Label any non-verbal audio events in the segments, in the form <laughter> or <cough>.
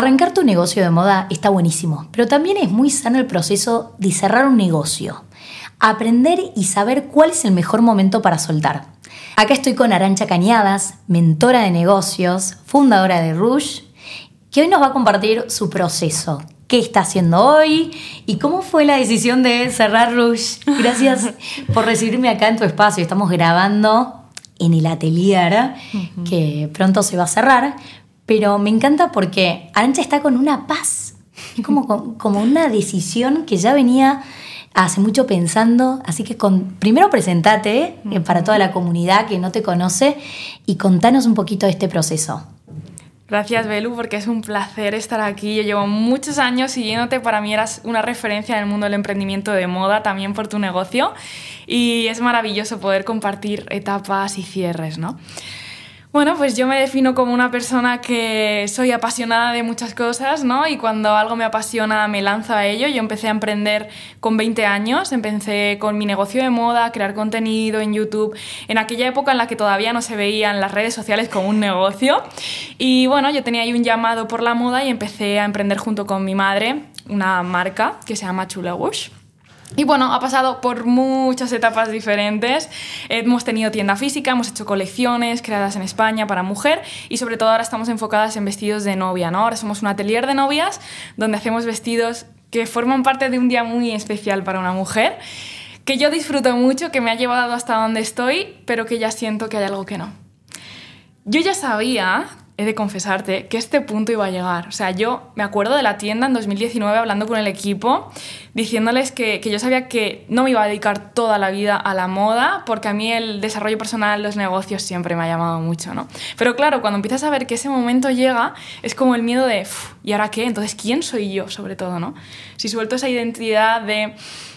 Arrancar tu negocio de moda está buenísimo, pero también es muy sano el proceso de cerrar un negocio. Aprender y saber cuál es el mejor momento para soltar. Acá estoy con Arancha Cañadas, mentora de negocios, fundadora de Rush, que hoy nos va a compartir su proceso, qué está haciendo hoy y cómo fue la decisión de cerrar Rush. <laughs> Gracias por recibirme acá en tu espacio. Estamos grabando en el atelier que pronto se va a cerrar, pero me encanta porque Arancha está con una paz, como, como una decisión que ya venía hace mucho pensando, así que con, primero presentate eh, para toda la comunidad que no te conoce y contanos un poquito de este proceso. Gracias, Belu, porque es un placer estar aquí. Yo llevo muchos años siguiéndote. Para mí eras una referencia en el mundo del emprendimiento de moda, también por tu negocio. Y es maravilloso poder compartir etapas y cierres, ¿no? Bueno, pues yo me defino como una persona que soy apasionada de muchas cosas, ¿no? Y cuando algo me apasiona me lanzo a ello. Yo empecé a emprender con 20 años, empecé con mi negocio de moda, crear contenido en YouTube, en aquella época en la que todavía no se veían las redes sociales como un negocio. Y bueno, yo tenía ahí un llamado por la moda y empecé a emprender junto con mi madre una marca que se llama Chula Wash. Y bueno, ha pasado por muchas etapas diferentes. Hemos tenido tienda física, hemos hecho colecciones creadas en España para mujer y sobre todo ahora estamos enfocadas en vestidos de novia, ¿no? Ahora somos un atelier de novias donde hacemos vestidos que forman parte de un día muy especial para una mujer, que yo disfruto mucho, que me ha llevado hasta donde estoy, pero que ya siento que hay algo que no. Yo ya sabía he de confesarte que este punto iba a llegar. O sea, yo me acuerdo de la tienda en 2019 hablando con el equipo, diciéndoles que, que, yo sabía que no me iba a dedicar toda la vida a la moda, porque a mí el desarrollo personal, los negocios siempre me ha llamado mucho, ¿no? Pero claro, cuando empiezas a ver que ese momento llega, es como el miedo de, ¿y ahora qué? Entonces, ¿quién soy yo, sobre todo, ¿no? Si suelto esa identidad de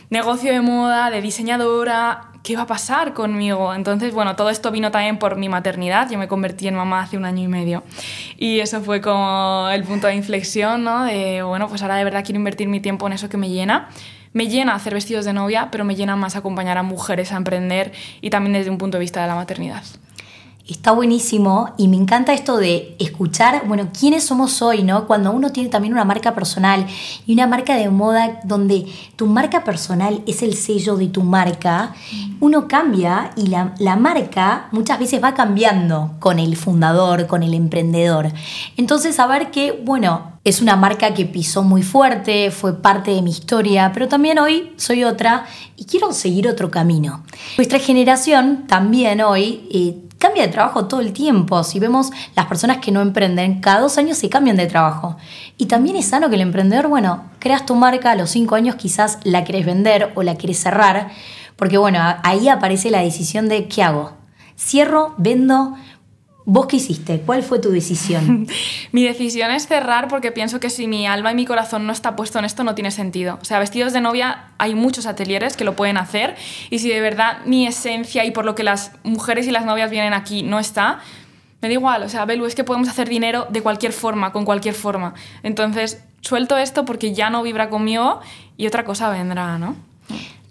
negocio de moda, de diseñadora, ¿qué va a pasar conmigo? Entonces, bueno, todo esto vino también por mi maternidad. Yo me convertí en mamá hace un año y medio. Y eso fue como el punto de inflexión, ¿no? De, bueno, pues ahora de verdad quiero invertir mi tiempo en eso que me llena. Me llena hacer vestidos de novia, pero me llena más acompañar a mujeres a emprender y también desde un punto de vista de la maternidad. Está buenísimo y me encanta esto de escuchar, bueno, quiénes somos hoy, ¿no? Cuando uno tiene también una marca personal y una marca de moda donde tu marca personal es el sello de tu marca, uno cambia y la, la marca muchas veces va cambiando con el fundador, con el emprendedor. Entonces, saber que, bueno, es una marca que pisó muy fuerte, fue parte de mi historia, pero también hoy soy otra y quiero seguir otro camino. Nuestra generación también hoy eh, cambia de trabajo todo el tiempo. Si vemos las personas que no emprenden, cada dos años se cambian de trabajo. Y también es sano que el emprendedor, bueno, creas tu marca, a los cinco años quizás la querés vender o la querés cerrar, porque bueno, ahí aparece la decisión de ¿qué hago? ¿Cierro? ¿Vendo? ¿Vos qué hiciste? ¿Cuál fue tu decisión? <laughs> mi decisión es cerrar porque pienso que si mi alma y mi corazón no está puesto en esto no tiene sentido. O sea, vestidos de novia hay muchos atelieres que lo pueden hacer y si de verdad mi esencia y por lo que las mujeres y las novias vienen aquí no está, me da igual. O sea, Belu, es que podemos hacer dinero de cualquier forma, con cualquier forma. Entonces, suelto esto porque ya no vibra conmigo y otra cosa vendrá, ¿no?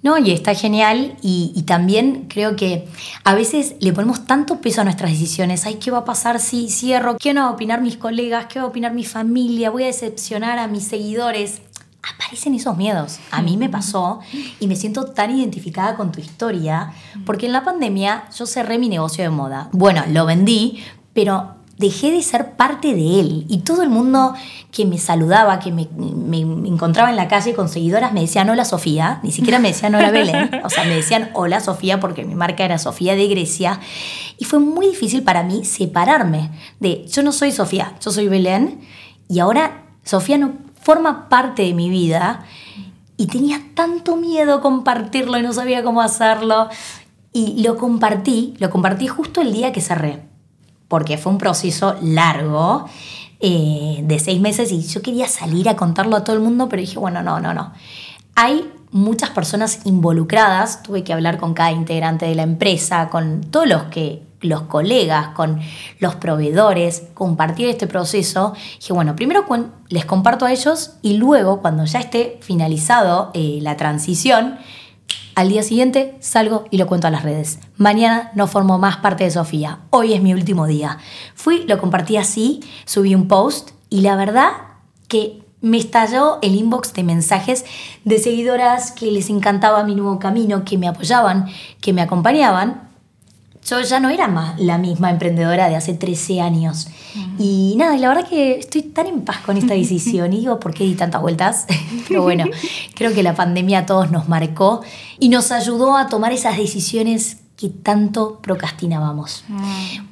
No, y está genial y, también creo que a veces le ponemos tanto peso a nuestras decisiones. Ay, ¿qué va a pasar si cierro? ¿Qué van a opinar mis colegas? ¿Qué va a opinar mi familia? ¿Voy a decepcionar a mis seguidores? Aparecen esos miedos. A mí me pasó y me siento tan identificada con tu historia porque en la pandemia yo cerré mi negocio de moda. Bueno, lo vendí, pero dejé de ser parte de él. Y todo el mundo que me saludaba, que me, encontraba en la calle con seguidoras, me decían hola Sofía, ni siquiera me decían hola Belén, <laughs> o sea, me decían hola Sofía porque mi marca era Sofía de Grecia. Y fue muy difícil para mí separarme de yo no soy Sofía, yo soy Belén, y ahora Sofía no forma parte de mi vida. Y tenía tanto miedo compartirlo y no sabía cómo hacerlo. Y lo compartí, lo compartí justo el día que cerré porque fue un proceso largo eh, de seis meses y yo quería salir a contarlo a todo el mundo, pero dije, bueno, no, no, no. Hay muchas personas involucradas, tuve que hablar con cada integrante de la empresa, con todos los que los colegas, con los proveedores, compartir este proceso. Dije, bueno, primero les comparto a ellos y luego, cuando ya esté finalizado eh, la transición, al día siguiente salgo y lo cuento a las redes. Mañana no formo más parte de Sofía. Hoy es mi último día. Fui, lo compartí así, subí un post y la verdad que me estalló el inbox de mensajes de seguidoras que les encantaba mi nuevo camino, que me apoyaban, que me acompañaban. Yo ya no era más la misma emprendedora de hace 13 años. Y nada, y la verdad que estoy tan en paz con esta decisión. Y digo, ¿por qué di tantas vueltas? <laughs> Pero bueno, creo que la pandemia a todos nos marcó y nos ayudó a tomar esas decisiones que tanto procrastinábamos.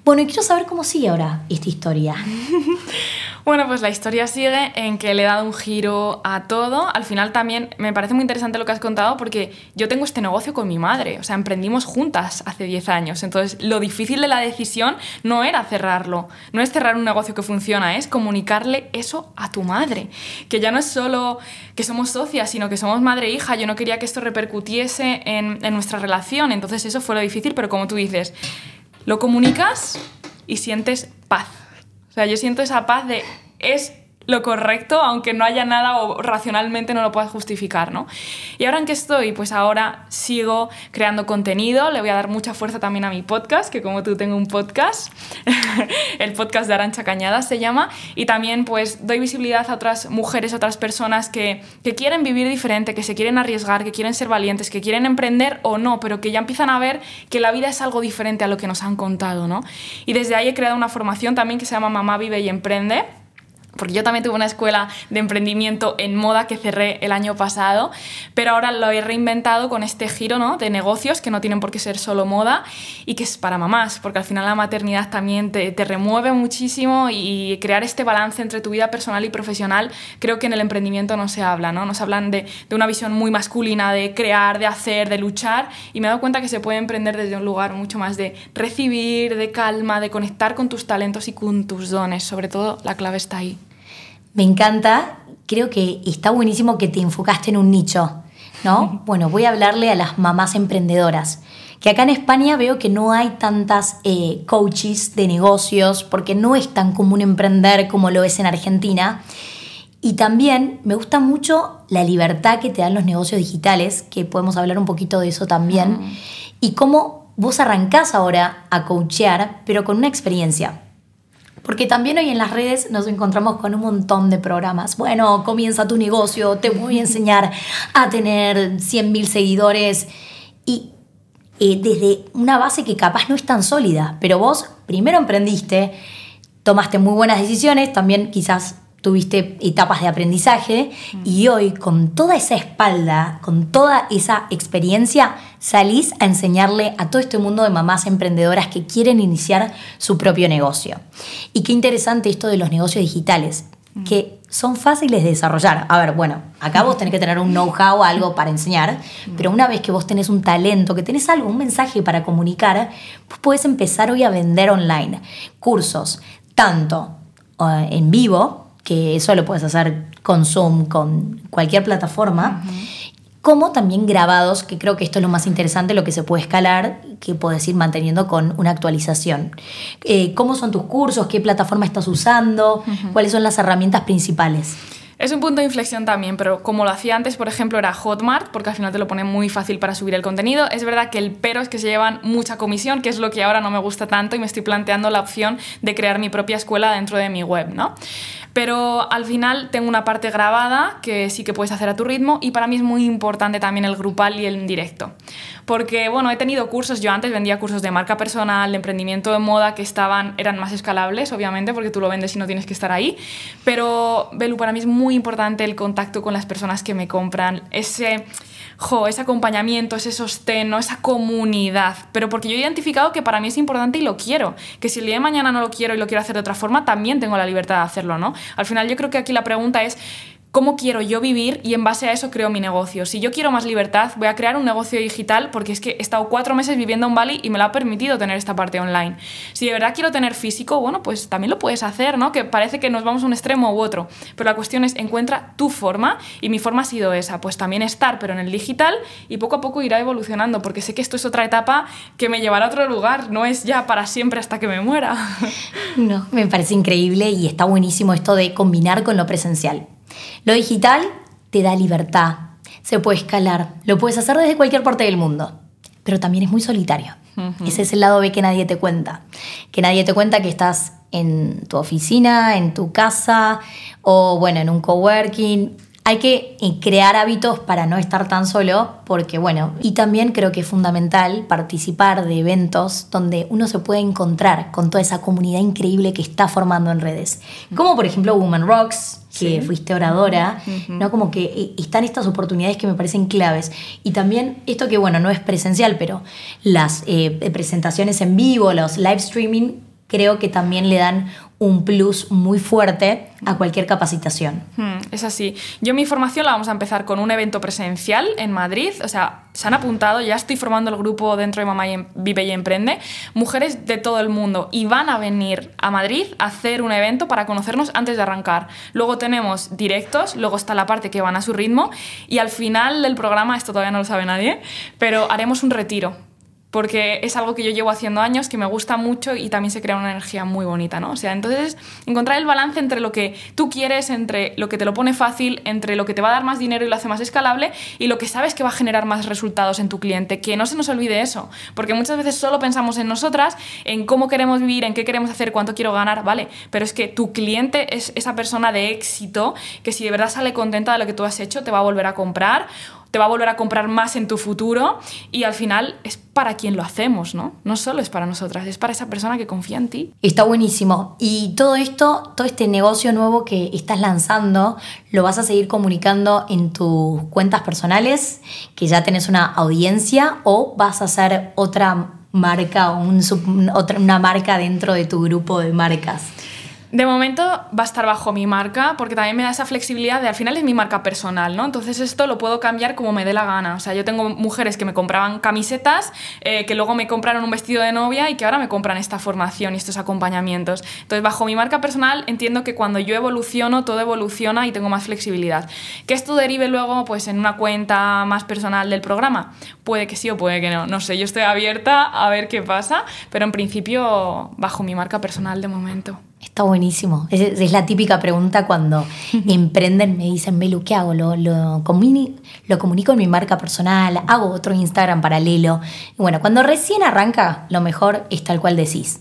Bueno, y quiero saber cómo sigue ahora esta historia. <laughs> Bueno, pues la historia sigue en que le he dado un giro a todo. Al final también me parece muy interesante lo que has contado porque yo tengo este negocio con mi madre, o sea, emprendimos juntas hace 10 años. Entonces, lo difícil de la decisión no era cerrarlo, no es cerrar un negocio que funciona, es comunicarle eso a tu madre, que ya no es solo que somos socias, sino que somos madre e hija. Yo no quería que esto repercutiese en, en nuestra relación, entonces eso fue lo difícil, pero como tú dices, lo comunicas y sientes paz o sea, yo siento esa paz de es lo correcto, aunque no haya nada o racionalmente no lo puedas justificar, ¿no? ¿Y ahora en qué estoy? Pues ahora sigo creando contenido, le voy a dar mucha fuerza también a mi podcast, que como tú tengo un podcast, <laughs> el podcast de Arancha Cañada se llama, y también pues doy visibilidad a otras mujeres, a otras personas que, que quieren vivir diferente, que se quieren arriesgar, que quieren ser valientes, que quieren emprender o no, pero que ya empiezan a ver que la vida es algo diferente a lo que nos han contado, ¿no? Y desde ahí he creado una formación también que se llama Mamá Vive y Emprende porque yo también tuve una escuela de emprendimiento en moda que cerré el año pasado, pero ahora lo he reinventado con este giro ¿no? de negocios que no tienen por qué ser solo moda y que es para mamás, porque al final la maternidad también te, te remueve muchísimo y crear este balance entre tu vida personal y profesional, creo que en el emprendimiento no se habla, ¿no? Nos hablan de, de una visión muy masculina, de crear, de hacer, de luchar, y me he dado cuenta que se puede emprender desde un lugar mucho más de recibir, de calma, de conectar con tus talentos y con tus dones, sobre todo la clave está ahí. Me encanta, creo que está buenísimo que te enfocaste en un nicho, ¿no? <laughs> Bueno, voy a hablarle a las mamás emprendedoras, que acá en España veo que no hay tantas eh, coaches de negocios, porque no es tan común emprender como lo es en Argentina. Y también me gusta mucho la libertad que te dan los negocios digitales, que podemos hablar un poquito de eso también, ah. y cómo vos arrancás ahora a coachear, pero con una experiencia. Porque también hoy en las redes nos encontramos con un montón de programas. Bueno, comienza tu negocio, te voy a <laughs> enseñar a tener 100.000 seguidores. Y eh, desde una base que capaz no es tan sólida, pero vos primero emprendiste, tomaste muy buenas decisiones, también quizás tuviste etapas de aprendizaje y hoy con toda esa espalda, con toda esa experiencia, salís a enseñarle a todo este mundo de mamás emprendedoras que quieren iniciar su propio negocio. Y qué interesante esto de los negocios digitales, que son fáciles de desarrollar. A ver, bueno, acá vos tenés que tener un know-how, algo para enseñar, pero una vez que vos tenés un talento, que tenés algo, un mensaje para comunicar, vos podés empezar hoy a vender online cursos, tanto eh, en vivo, que eso lo puedes hacer con Zoom, con cualquier plataforma, como también grabados, que creo que esto es lo más interesante, lo que se puede escalar, que puedes ir manteniendo con una actualización. Eh, ¿Cómo son tus cursos? ¿Qué plataforma estás usando? ¿Cuáles son las herramientas principales? Es un punto de inflexión también, pero como lo hacía antes, por ejemplo, era Hotmart, porque al final te lo pone muy fácil para subir el contenido. Es verdad que el pero es que se llevan mucha comisión, que es lo que ahora no me gusta tanto y me estoy planteando la opción de crear mi propia escuela dentro de mi web, ¿no? Pero al final tengo una parte grabada que sí que puedes hacer a tu ritmo y para mí es muy importante también el grupal y el directo. Porque, bueno, he tenido cursos, yo antes vendía cursos de marca personal, de emprendimiento de moda que estaban, eran más escalables, obviamente, porque tú lo vendes y no tienes que estar ahí. Pero, Belu, para mí es muy importante el contacto con las personas que me compran, ese jo, ese acompañamiento, ese sostén, esa comunidad. Pero porque yo he identificado que para mí es importante y lo quiero. Que si el día de mañana no lo quiero y lo quiero hacer de otra forma, también tengo la libertad de hacerlo, ¿no? Al final yo creo que aquí la pregunta es cómo quiero yo vivir y en base a eso creo mi negocio. Si yo quiero más libertad, voy a crear un negocio digital porque es que he estado cuatro meses viviendo en Bali y me lo ha permitido tener esta parte online. Si de verdad quiero tener físico, bueno, pues también lo puedes hacer, ¿no? Que parece que nos vamos a un extremo u otro. Pero la cuestión es, encuentra tu forma y mi forma ha sido esa, pues también estar, pero en el digital y poco a poco irá evolucionando porque sé que esto es otra etapa que me llevará a otro lugar, no es ya para siempre hasta que me muera. <laughs> No, me parece increíble y está buenísimo esto de combinar con lo presencial. Lo digital te da libertad, se puede escalar, lo puedes hacer desde cualquier parte del mundo, pero también es muy solitario. Ese es el lado B que nadie te cuenta, que nadie te cuenta que estás en tu oficina, en tu casa o bueno, en un coworking hay que eh, crear hábitos para no estar tan solo, porque bueno, y también creo que es fundamental participar de eventos donde uno se puede encontrar con toda esa comunidad increíble que está formando en redes. Como por ejemplo Woman Rocks, que fuiste oradora, ¿no? Como que eh, están estas oportunidades que me parecen claves. Y también esto que, bueno, no es presencial, pero las eh, presentaciones en vivo, los live streaming, creo que también le dan un plus muy fuerte a cualquier capacitación. Hmm, es así. Yo mi formación la vamos a empezar con un evento presencial en Madrid. O sea, se han apuntado, ya estoy formando el grupo dentro de Mamá y em, Vive y Emprende, mujeres de todo el mundo y van a venir a Madrid a hacer un evento para conocernos antes de arrancar. Luego tenemos directos, luego está la parte que van a su ritmo y al final del programa, esto todavía no lo sabe nadie, pero haremos un retiro porque es algo que yo llevo haciendo años, que me gusta mucho y también se crea una energía muy bonita, ¿no? O sea, entonces encontrar el balance entre lo que tú quieres, entre lo que te lo pone fácil, entre lo que te va a dar más dinero y lo hace más escalable y lo que sabes que va a generar más resultados en tu cliente, que no se nos olvide eso, porque muchas veces solo pensamos en nosotras, en cómo queremos vivir, en qué queremos hacer, cuánto quiero ganar, vale, pero es que tu cliente es esa persona de éxito que si de verdad sale contenta de lo que tú has hecho, te va a volver a comprar te va a volver a comprar más en tu futuro y al final es para quien lo hacemos, ¿no? No solo es para nosotras, es para esa persona que confía en ti. Está buenísimo. Y todo esto, todo este negocio nuevo que estás lanzando, lo vas a seguir comunicando en tus cuentas personales, que ya tenés una audiencia, o vas a hacer otra marca o otra, una marca dentro de tu grupo de marcas. De momento va a estar bajo mi marca porque también me da esa flexibilidad de al final es mi marca personal, ¿no? Entonces esto lo puedo cambiar como me dé la gana. O sea, yo tengo mujeres que me compraban camisetas, eh, que luego me compraron un vestido de novia y que ahora me compran esta formación y estos acompañamientos. Entonces bajo mi marca personal entiendo que cuando yo evoluciono, todo evoluciona y tengo más flexibilidad. Que esto derive luego pues en una cuenta más personal del programa. Puede que sí o puede que no. No sé, yo estoy abierta a ver qué pasa, pero en principio bajo mi marca personal de momento. Está buenísimo. Es, la típica pregunta cuando <laughs> emprenden, me dicen, Melu, ¿qué hago? ¿Lo, lo, ¿Lo comunico en mi marca personal? ¿Hago otro Instagram paralelo? bueno, cuando recién arranca, lo mejor es tal cual decís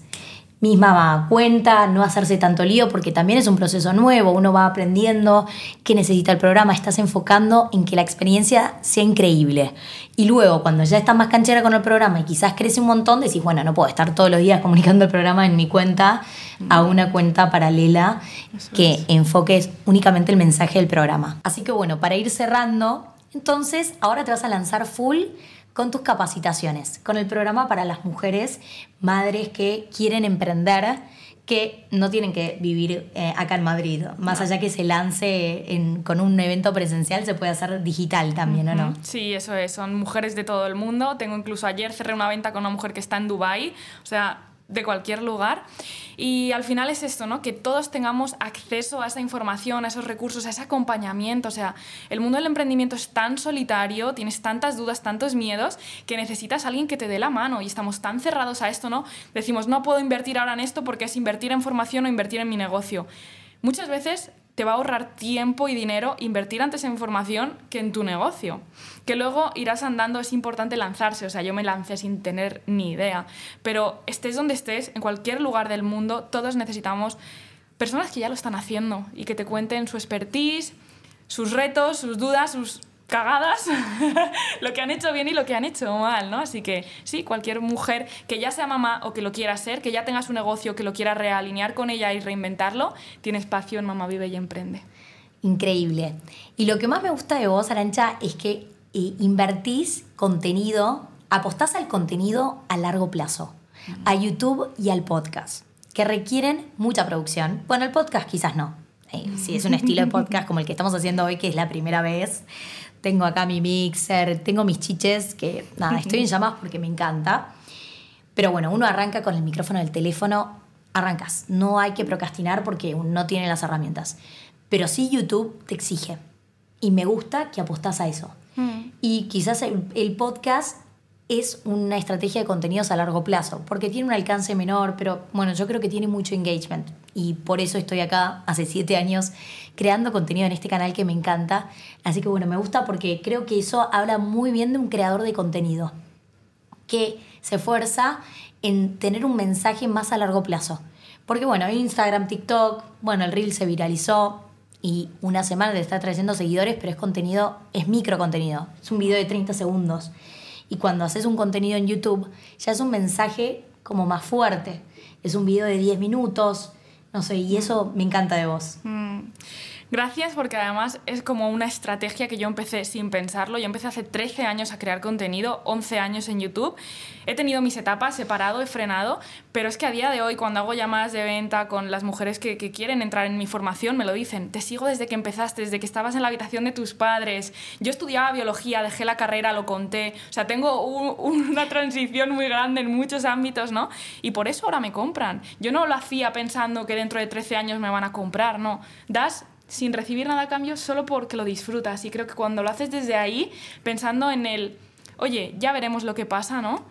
misma cuenta, no hacerse tanto lío porque también es un proceso nuevo, uno va aprendiendo qué necesita el programa, estás enfocando en que la experiencia sea increíble. Y luego cuando ya estás más canchera con el programa y quizás crece un montón, decís, bueno, no puedo estar todos los días <laughs> comunicando el programa en mi cuenta a una cuenta paralela que enfoque únicamente el mensaje del programa. Así que bueno, para ir cerrando, entonces ahora te vas a lanzar full con tus capacitaciones, con el programa para las mujeres, madres que quieren emprender, que no tienen que vivir eh, acá en Madrid. Más allá que se lance con un evento presencial, se puede hacer digital también, ¿o no? Sí, eso es. Son mujeres de todo el mundo. Tengo incluso ayer cerré una venta con una mujer que está en Dubai. O sea, de cualquier lugar. Y al final es esto, ¿no? Que todos tengamos acceso a esa información, a esos recursos, a ese acompañamiento. O sea, el mundo del emprendimiento es tan solitario, tienes tantas dudas, tantos miedos, que necesitas alguien que te dé la mano. Y estamos tan cerrados a esto, ¿no? Decimos, no puedo invertir ahora en esto porque es invertir en formación o invertir en mi negocio. Muchas veces te va a ahorrar tiempo y dinero invertir antes en formación que en tu negocio. Que luego irás andando, es importante lanzarse, o sea, yo me lancé sin tener ni idea, pero estés donde estés, en cualquier lugar del mundo, todos necesitamos personas que ya lo están haciendo y que te cuenten su expertise, sus retos, sus dudas, sus cagadas, <laughs> lo que han hecho bien y lo que han hecho mal, ¿no? Así que sí, cualquier mujer que ya sea mamá o que lo quiera ser, que ya tenga su negocio, que lo quiera realinear con ella y reinventarlo, tiene espacio en Mamá Vive y Emprende. Increíble. Y lo que más me gusta de vos, Arancha, es que eh, invertís contenido, apostás al contenido a largo plazo, a YouTube y al podcast, que requieren mucha producción. Bueno, el podcast quizás no. Eh, si es un estilo de podcast como el que estamos haciendo hoy, que es la primera vez, tengo acá mi mixer, tengo mis chiches, que nada, estoy en <laughs> llamas porque me encanta. Pero bueno, uno arranca con el micrófono del teléfono, arrancas. No hay que procrastinar porque uno no tiene las herramientas. Pero sí YouTube te exige. Y me gusta que apostás a eso. Mm. Y quizás el, podcast es una estrategia de contenidos a largo plazo, porque tiene un alcance menor, pero bueno, yo creo que tiene mucho engagement y por eso estoy acá hace siete años creando contenido en este canal que me encanta. Así que bueno, me gusta porque creo que eso habla muy bien de un creador de contenido que se esfuerza en tener un mensaje más a largo plazo. Porque bueno, Instagram, TikTok, bueno, el reel se viralizó y una semana te está trayendo seguidores, pero es contenido, es micro contenido, es un video de 30 segundos. Y cuando haces un contenido en YouTube, ya es un mensaje como más fuerte. Es un video de 10 minutos, no sé, y eso me encanta de vos. Mm. Gracias porque además es como una estrategia que yo empecé sin pensarlo. Yo empecé hace 13 años a crear contenido, 11 años en YouTube. He tenido mis etapas, separado, he frenado, pero es que a día de hoy cuando hago llamadas de venta con las mujeres que, quieren entrar en mi formación, me lo dicen, te sigo desde que empezaste, desde que estabas en la habitación de tus padres. Yo estudiaba biología, dejé la carrera, lo conté. O sea, tengo una transición muy grande en muchos ámbitos, ¿no? Y por eso ahora me compran. Yo no lo hacía pensando que dentro de 13 años me van a comprar, no. Das sin recibir nada a cambio solo porque lo disfrutas. Y creo que cuando lo haces desde ahí, pensando en el, oye, ya veremos lo que pasa, ¿no?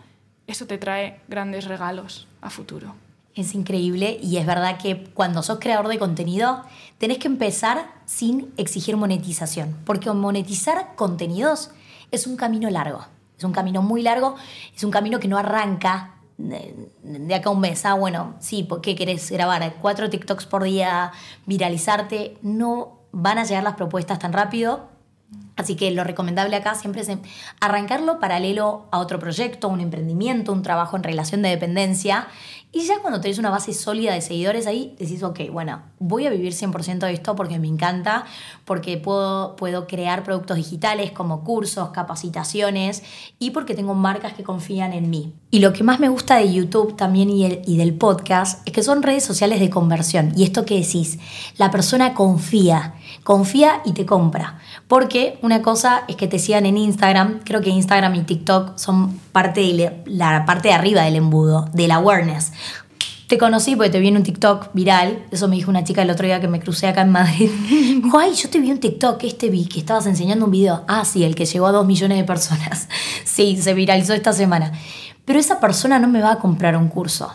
Eso te trae grandes regalos a futuro. Es increíble y es verdad que cuando sos creador de contenido tenés que empezar sin exigir monetización, porque monetizar contenidos es un camino largo, es un camino muy largo, es un camino que no arranca de, acá a un mes, ah, bueno, sí, ¿por qué querés grabar cuatro TikToks por día, viralizarte? No van a llegar las propuestas tan rápido. Así que lo recomendable acá siempre es arrancarlo paralelo a otro proyecto, un emprendimiento, un trabajo en relación de dependencia y ya cuando tenés una base sólida de seguidores ahí, decís, ok, bueno, voy a vivir 100% de esto porque me encanta, porque puedo, puedo crear productos digitales como cursos, capacitaciones y porque tengo marcas que confían en mí. Y lo que más me gusta de YouTube también y, y del podcast es que son redes sociales de conversión. Y esto que decís, la persona confía, confía y te compra. Porque una cosa es que te sigan en Instagram, creo que Instagram y TikTok son parte de la parte de arriba del embudo, del awareness. Te conocí porque te vi en un TikTok viral. Eso me dijo una chica el otro día que me crucé acá en Madrid. <laughs> Dijo, ay, yo te vi un TikTok, este vi, que estabas enseñando un video. Ah, sí, el que llegó a dos millones de personas. <laughs> Sí, se viralizó esta semana. Pero esa persona no me va a comprar un curso.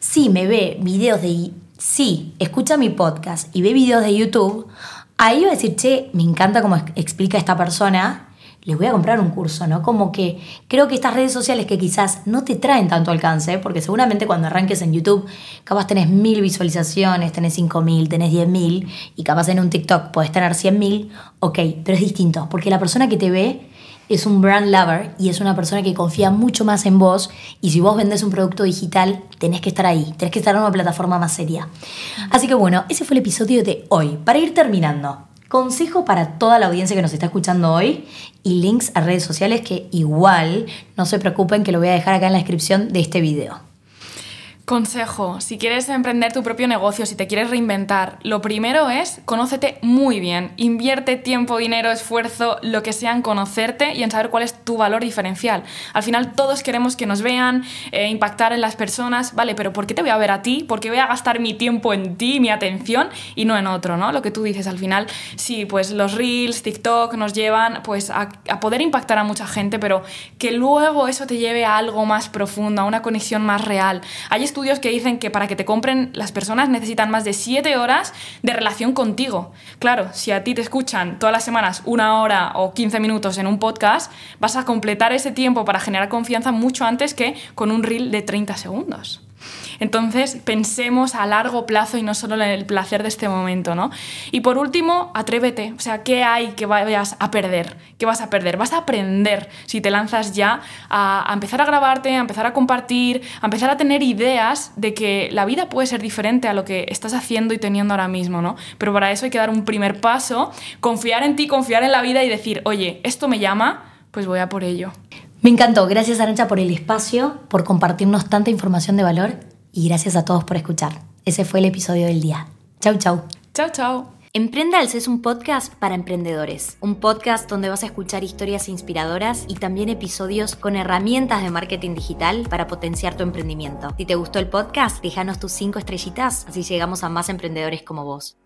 Sí, me ve videos de... Sí, escucha mi podcast y ve videos de YouTube. Ahí va a decir, che, me encanta cómo explica esta persona les voy a comprar un curso, ¿no? Como que creo que estas redes sociales que quizás no te traen tanto alcance, porque seguramente cuando arranques en YouTube, capaz tenés mil visualizaciones, tenés cinco mil, tenés diez mil, y capaz en un TikTok puedes tener cien mil, ok, pero es distinto, porque la persona que te ve es un brand lover y es una persona que confía mucho más en vos y si vos vendés un producto digital tenés que estar ahí, tenés que estar en una plataforma más seria. Así que bueno, ese fue el episodio de hoy. Para ir terminando, Consejo para toda la audiencia que nos está escuchando hoy y links a redes sociales que igual no se preocupen que lo voy a dejar acá en la descripción de este video. Consejo, si quieres emprender tu propio negocio, si te quieres reinventar, lo primero es conócete muy bien, invierte tiempo, dinero, esfuerzo, lo que sea en conocerte y en saber cuál es tu valor diferencial. Al final todos queremos que nos vean, eh, impactar en las personas, vale, pero ¿por qué te voy a ver a ti? ¿Por qué voy a gastar mi tiempo en ti, mi atención y no en otro, ¿no? Lo que tú dices al final, sí, pues los reels, TikTok nos llevan pues a, poder impactar a mucha gente, pero que luego eso te lleve a algo más profundo, a una conexión más real. Hay estudios que dicen que para que te compren las personas necesitan más de 7 horas de relación contigo. Claro, si a ti te escuchan todas las semanas una hora o 15 minutos en un podcast, vas a completar ese tiempo para generar confianza mucho antes que con un reel de 30 segundos. Entonces, pensemos a largo plazo y no solo en el placer de este momento, ¿no? Y por último, atrévete. O sea, ¿qué hay que vayas a perder? ¿Qué vas a perder? Vas a aprender si te lanzas ya a, empezar a grabarte, a empezar a compartir, a empezar a tener ideas de que la vida puede ser diferente a lo que estás haciendo y teniendo ahora mismo, ¿no? Pero para eso hay que dar un primer paso, confiar en ti, confiar en la vida y decir, oye, esto me llama, pues voy a por ello. Me encantó. Gracias, Arancha, por el espacio, por compartirnos tanta información de valor y gracias a todos por escuchar. Ese fue el episodio del día. Chau, chau. Chau, chau. Emprendals es un podcast para emprendedores, un podcast donde vas a escuchar historias inspiradoras y también episodios con herramientas de marketing digital para potenciar tu emprendimiento. Si te gustó el podcast, déjanos tus cinco estrellitas, así llegamos a más emprendedores como vos.